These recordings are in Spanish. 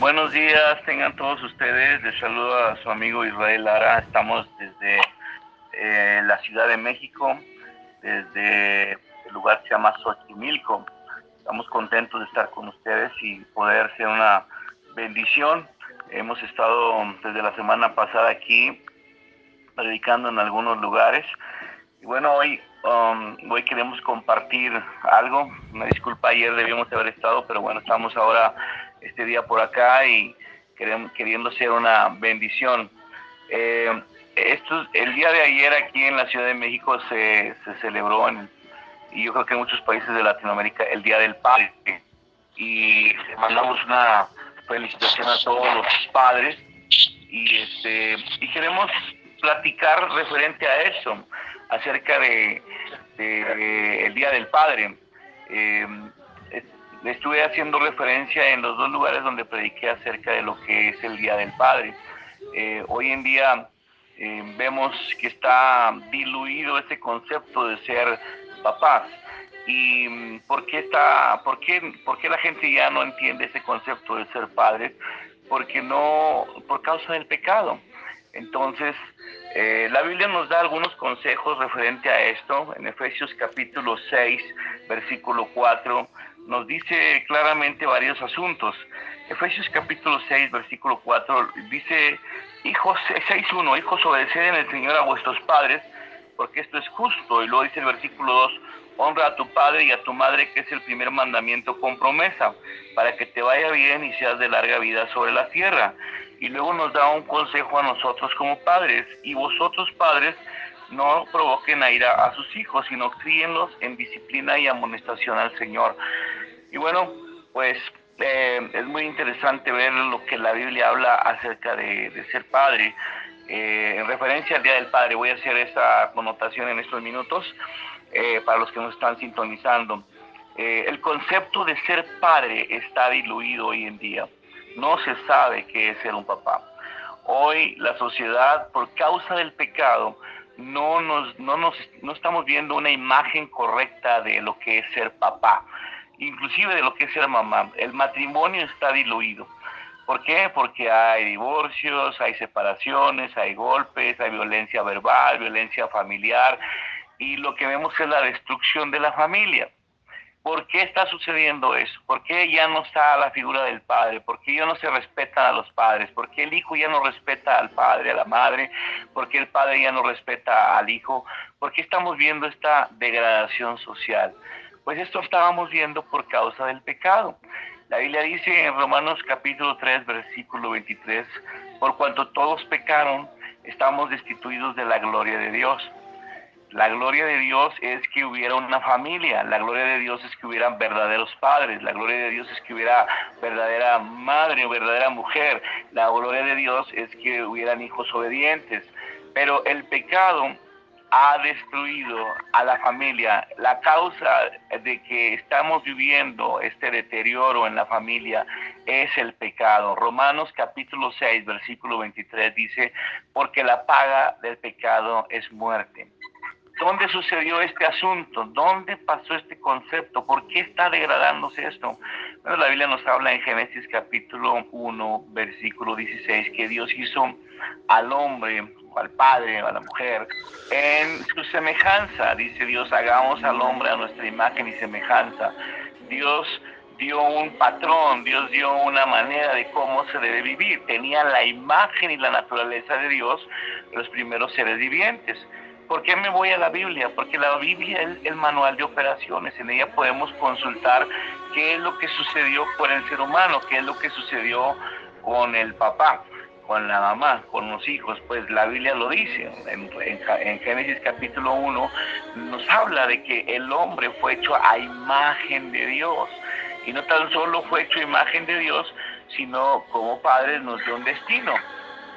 Buenos días, tengan todos ustedes. Les saludo a su amigo Israel Lara. Estamos desde eh, la Ciudad de México, desde el lugar que se llama Xochimilco. Estamos contentos de estar con ustedes y poder ser una bendición. Hemos estado desde la semana pasada aquí predicando en algunos lugares. Y bueno, hoy, um, hoy queremos compartir algo. Una disculpa, ayer debíamos haber estado, pero bueno, estamos ahora este día por acá y queriendo ser una bendición. Eh, el día de ayer aquí en la Ciudad de México se, se celebró, en, y yo creo que en muchos países de Latinoamérica, el Día del Padre. Y mandamos una felicitación a todos los padres y, este, y queremos platicar referente a eso, acerca de, el Día del Padre. Eh, estuve haciendo referencia en los dos lugares donde prediqué acerca de lo que es el Día del Padre. Eh, hoy en día eh, vemos que está diluido ese concepto de ser papás. ¿Y mm, por qué, está, por, qué, por qué la gente ya no entiende ese concepto de ser padres? Porque no, por causa del pecado. Entonces, eh, la Biblia nos da algunos consejos referente a esto. En Efesios capítulo 6, versículo 4, nos dice claramente varios asuntos. Efesios capítulo 6, versículo 4, dice, hijos, 6.1, hijos, obedeced en el Señor a vuestros padres, porque esto es justo. Y luego dice el versículo 2, honra a tu padre y a tu madre, que es el primer mandamiento con promesa, para que te vaya bien y seas de larga vida sobre la tierra. Y luego nos da un consejo a nosotros como padres, y vosotros padres, no provoquen a ira a sus hijos, sino críenlos en disciplina y amonestación al Señor. Y bueno, pues eh, es muy interesante ver lo que la Biblia habla acerca de, ser padre. Eh, en referencia al Día del Padre, voy a hacer esa connotación en estos minutos eh, para los que nos están sintonizando. el concepto de ser padre está diluido hoy en día. No se sabe qué es ser un papá. Hoy la sociedad, por causa del pecado, no, nos, no, nos, no estamos viendo una imagen correcta de lo que es ser papá, inclusive de lo que es ser mamá. El matrimonio está diluido. ¿Por qué? Porque hay divorcios, hay separaciones, hay golpes, hay violencia verbal, violencia familiar, y lo que vemos es la destrucción de la familia. ¿Por qué está sucediendo eso? ¿Por qué ya no está la figura del padre? ¿Por qué ya no se respetan a los padres? ¿Por qué el hijo ya no respeta al padre, a la madre? ¿Por qué el padre ya no respeta al hijo? ¿Por qué estamos viendo esta degradación social? Pues esto estábamos viendo por causa del pecado. La Biblia dice en Romanos capítulo 3, versículo 23, por cuanto todos pecaron, estamos destituidos de la gloria de Dios la gloria de Dios es que hubiera una familia, la gloria de Dios es que hubieran verdaderos padres, la gloria de Dios es que hubiera verdadera madre o verdadera mujer, la gloria de Dios es que hubieran hijos obedientes. Pero el pecado ha destruido a la familia. La causa de que estamos viviendo este deterioro en la familia es el pecado. Romanos capítulo 6, versículo 23 dice, porque la paga del pecado es muerte. ¿Dónde sucedió este asunto? ¿Dónde pasó este concepto? ¿Por qué está degradándose esto? Bueno, la Biblia nos habla en Génesis capítulo 1, versículo 16, que Dios hizo al hombre, al padre, a la mujer, en su semejanza. Dice Dios, hagamos al hombre a nuestra imagen y semejanza. Dios dio un patrón, Dios dio una manera de cómo se debe vivir. Tenía la imagen y la naturaleza de Dios, los primeros seres vivientes. ¿Por qué me voy a la Biblia? Porque la Biblia es el manual de operaciones. En ella podemos consultar qué es lo que sucedió con el ser humano, qué es lo que sucedió con el papá, con la mamá, con los hijos. Pues la Biblia lo dice. En, Génesis capítulo 1 nos habla de que el hombre fue hecho a imagen de Dios. Y no tan solo fue hecho a imagen de Dios, sino como padre nos dio un destino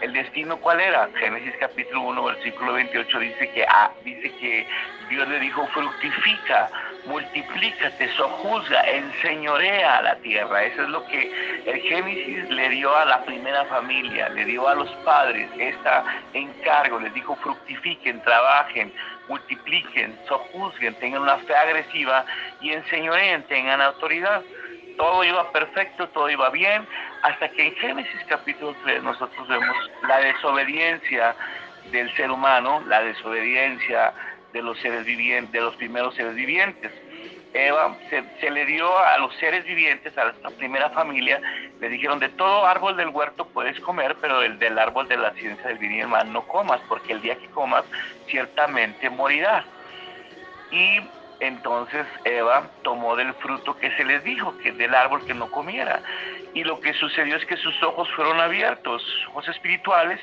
¿El destino cuál era? Génesis capítulo 1, versículo 28 dice que, ah, dice que Dios le dijo, fructifica, multiplícate, sojuzga, enseñorea a la tierra. Eso es lo que el Génesis le dio a la primera familia, le dio a los padres este encargo, les dijo fructifiquen, trabajen, multipliquen, sojuzguen, tengan una fe agresiva y enseñoreen, tengan autoridad. Todo iba perfecto, todo iba bien, hasta que en Génesis capítulo 3 nosotros vemos la desobediencia del ser humano, la desobediencia de los seres vivientes, de los primeros seres vivientes. Eva se, le dio a los seres vivientes, a la primera familia, le dijeron, de todo árbol del huerto puedes comer, pero el del árbol de la ciencia del bien y no comas, porque el día que comas ciertamente morirás. Y entonces Eva tomó del fruto que se les dijo, que del árbol que no comiera. Y lo que sucedió es que sus ojos fueron abiertos, ojos espirituales,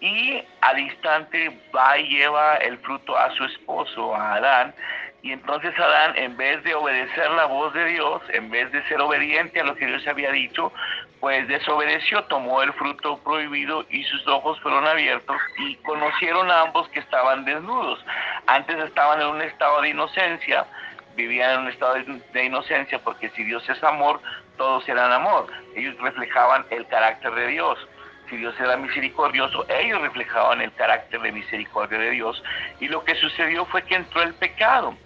y al instante va y lleva el fruto a su esposo, a Adán, y entonces Adán, en vez de obedecer la voz de Dios, en vez de ser obediente a lo que Dios había dicho, pues desobedeció, tomó el fruto prohibido y sus ojos fueron abiertos y conocieron a ambos que estaban desnudos. Antes estaban en un estado de inocencia, vivían en un estado de inocencia porque si Dios es amor, todos eran amor. Ellos reflejaban el carácter de Dios si Dios era misericordioso, ellos reflejaban el carácter de misericordia de Dios. Y lo que sucedió fue que entró el pecado.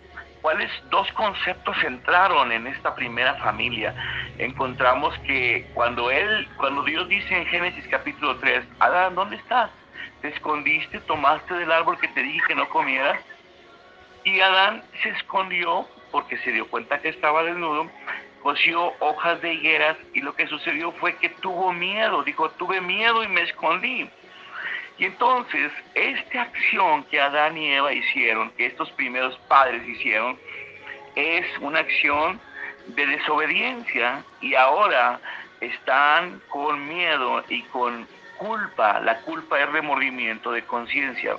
¿Cuáles dos conceptos entraron en esta primera familia? Encontramos que cuando él, cuando Dios dice en Génesis capítulo 3, Adán, ¿dónde estás? ¿Te escondiste, tomaste del árbol que te dije que no comieras? Y Adán se escondió porque se dio cuenta que estaba desnudo, cosió hojas de higueras y lo que sucedió fue que tuvo miedo, dijo, tuve miedo y me escondí. Y entonces, esta acción que Adán y Eva hicieron, que estos primeros padres hicieron, es una acción de desobediencia y ahora están con miedo y con culpa. La culpa es remordimiento de conciencia.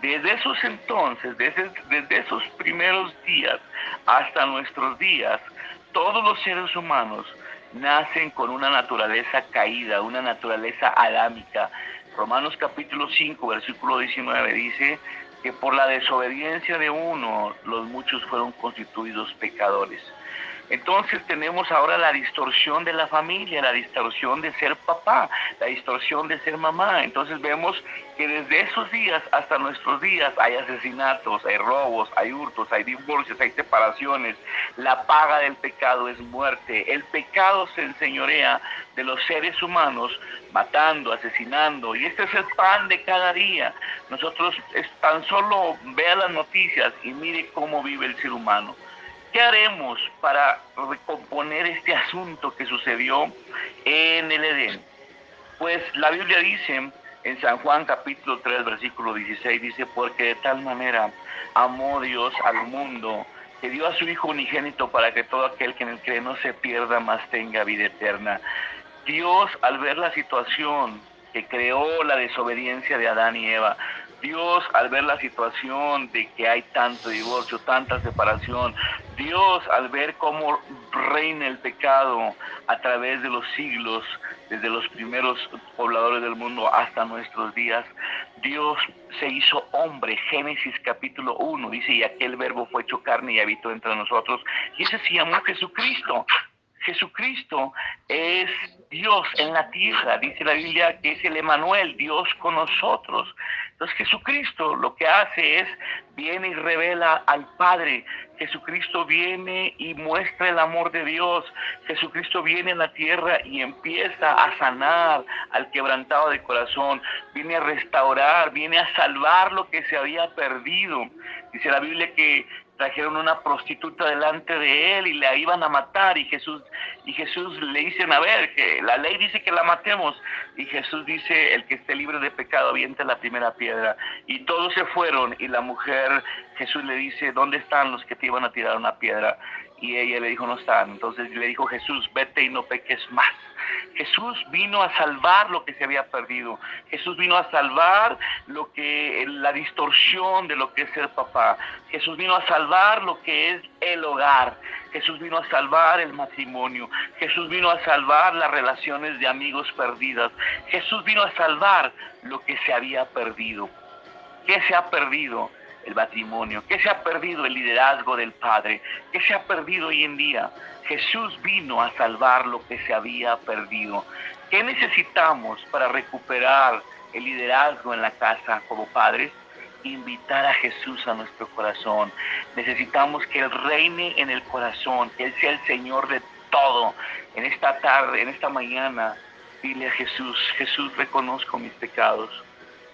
Desde esos entonces, desde, esos primeros días hasta nuestros días, todos los seres humanos nacen con una naturaleza caída, una naturaleza adámica, Romanos capítulo 5, versículo 19 dice que por la desobediencia de uno los muchos fueron constituidos pecadores. Entonces tenemos ahora la distorsión de la familia, la distorsión de ser papá, la distorsión de ser mamá. Entonces vemos que desde esos días hasta nuestros días hay asesinatos, hay robos, hay hurtos, hay divorcios, hay separaciones. La paga del pecado es muerte. El pecado se enseñorea de los seres humanos matando, asesinando. Y este es el pan de cada día. Nosotros tan solo vea las noticias y mire cómo vive el ser humano. ¿Qué haremos para recomponer este asunto que sucedió en el Edén? Pues la Biblia dice en San Juan capítulo 3 versículo 16, dice, porque de tal manera amó Dios al mundo que dio a su Hijo unigénito para que todo aquel que en él cree no se pierda, más tenga vida eterna. Dios al ver la situación que creó la desobediencia de Adán y Eva, Dios, al ver la situación de que hay tanto divorcio, tanta separación, Dios, al ver cómo reina el pecado a través de los siglos, desde los primeros pobladores del mundo hasta nuestros días, Dios se hizo hombre. Génesis capítulo 1 dice, y aquel verbo fue hecho carne y habitó entre nosotros. Y ese se llamó Jesucristo. Jesucristo es Dios en la tierra, dice la Biblia que es el Emanuel, Dios con nosotros. Entonces Jesucristo lo que hace es, viene y revela al Padre. Jesucristo viene y muestra el amor de Dios. Jesucristo viene a la tierra y empieza a sanar al quebrantado de corazón. Viene a restaurar, viene a salvar lo que se había perdido. Dice la Biblia que trajeron una prostituta delante de él y la iban a matar y Jesús y Jesús le dicen a ver que la ley dice que la matemos y Jesús dice el que esté libre de pecado avienta la primera piedra y todos se fueron y la mujer Jesús le dice dónde están los que te iban a tirar una piedra y ella le dijo no están entonces le dijo Jesús vete y no peques más Jesús vino a salvar lo que se había perdido. Jesús vino a salvar lo que la distorsión de lo que es ser papá. Jesús vino a salvar lo que es el hogar. Jesús vino a salvar el matrimonio. Jesús vino a salvar las relaciones de amigos perdidas. Jesús vino a salvar lo que se había perdido. ¿Qué se ha perdido? El matrimonio, ¿Qué se ha perdido el liderazgo del Padre, ¿Qué se ha perdido hoy en día Jesús vino a salvar lo que se había perdido. ¿Qué necesitamos para recuperar el liderazgo en la casa como padres? Invitar a Jesús a nuestro corazón. Necesitamos que Él reine en el corazón, que Él sea el Señor de todo. En esta tarde, en esta mañana, dile a Jesús, Jesús, reconozco mis pecados.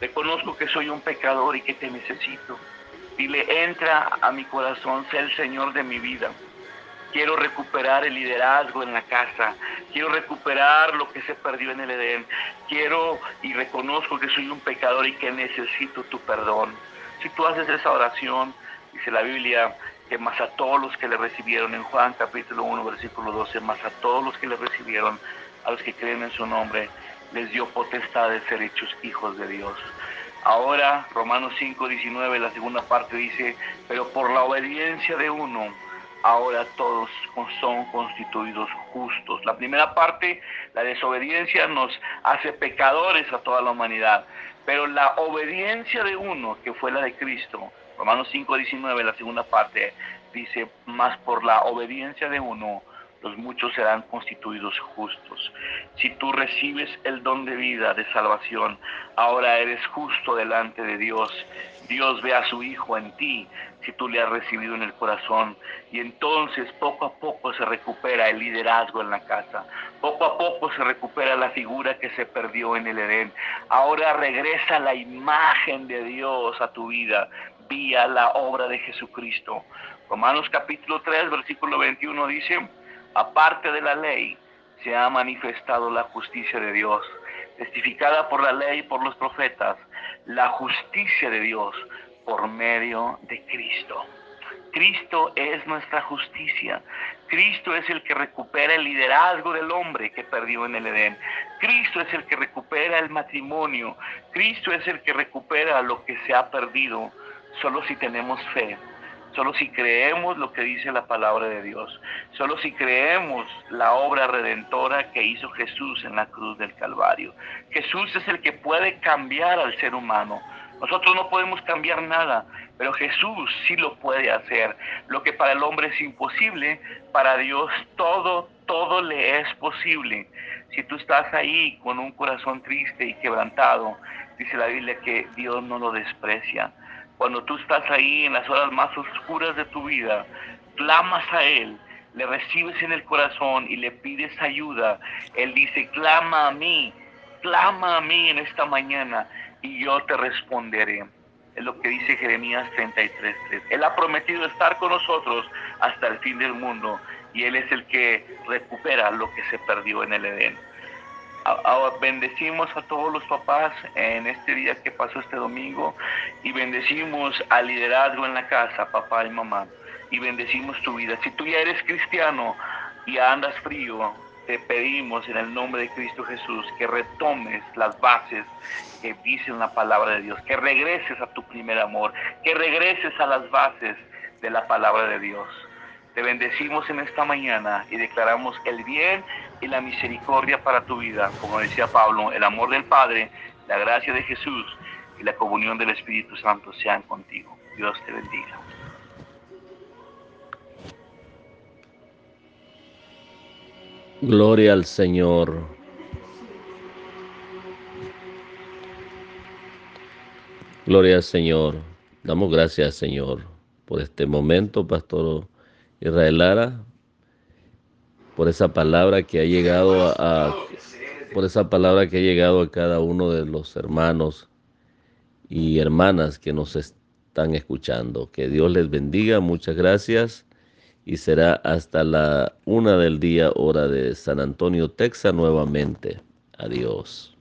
Reconozco que soy un pecador y que te necesito. Dile, entra a mi corazón, sé el Señor de mi vida. Quiero recuperar el liderazgo en la casa. Quiero recuperar lo que se perdió en el Edén. Quiero y reconozco que soy un pecador y que necesito tu perdón. Si tú haces esa oración, dice la Biblia, que más a todos los que le recibieron, en Juan capítulo 1, versículo 12, más a todos los que le recibieron, a los que creen en su nombre, les dio potestad de ser hechos hijos de Dios. Ahora, Romanos 5, 19, la segunda parte dice, pero por la obediencia de uno, ahora todos son constituidos justos. La primera parte, la desobediencia, nos hace pecadores a toda la humanidad, pero la obediencia de uno, que fue la de Cristo, Romanos 5, 19, la segunda parte, dice, más por la obediencia de uno, los muchos serán constituidos justos. Si tú recibes el don de vida, de salvación, ahora eres justo delante de Dios. Dios ve a su Hijo en ti, si tú le has recibido en el corazón. Y entonces poco a poco se recupera el liderazgo en la casa. Poco a poco se recupera la figura que se perdió en el Edén. Ahora regresa la imagen de Dios a tu vida vía la obra de Jesucristo. Romanos capítulo 3, versículo 21 dice, aparte de la ley, se ha manifestado la justicia de Dios, testificada por la ley y por los profetas, la justicia de Dios por medio de Cristo. Cristo es nuestra justicia. Cristo es el que recupera el liderazgo del hombre que perdió en el Edén. Cristo es el que recupera el matrimonio. Cristo es el que recupera lo que se ha perdido solo si tenemos fe solo si creemos lo que dice la palabra de Dios, solo si creemos la obra redentora que hizo Jesús en la cruz del Calvario. Jesús es el que puede cambiar al ser humano. Nosotros no podemos cambiar nada, pero Jesús sí lo puede hacer. Lo que para el hombre es imposible, para Dios todo, todo le es posible. Si tú estás ahí con un corazón triste y quebrantado, dice la Biblia que Dios no lo desprecia cuando tú estás ahí en las horas más oscuras de tu vida, clamas a Él, le recibes en el corazón y le pides ayuda. Él dice, clama a mí, clama a mí en esta mañana y yo te responderé. Es lo que dice Jeremías 33.3. Él ha prometido estar con nosotros hasta el fin del mundo y Él es el que recupera lo que se perdió en el Edén bendecimos a todos los papás en este día que pasó este domingo y bendecimos al liderazgo en la casa, papá y mamá, y bendecimos tu vida. Si tú ya eres cristiano y andas frío, te pedimos en el nombre de Cristo Jesús que retomes las bases que dicen la palabra de Dios, que regreses a tu primer amor, que regreses a las bases de la palabra de Dios. Te bendecimos en esta mañana y declaramos el bien y la misericordia para tu vida. Como decía Pablo, el amor del Padre, la gracia de Jesús y la comunión del Espíritu Santo sean contigo. Dios te bendiga. Gloria al Señor. Gloria al Señor. Damos gracias, Señor, por este momento, Pastor Israel Lara, por esa palabra que ha llegado a, por esa palabra que ha llegado a cada uno de los hermanos y hermanas que nos están escuchando. Que Dios les bendiga, muchas gracias y será hasta la una del día hora de San Antonio, Texas nuevamente. Adiós.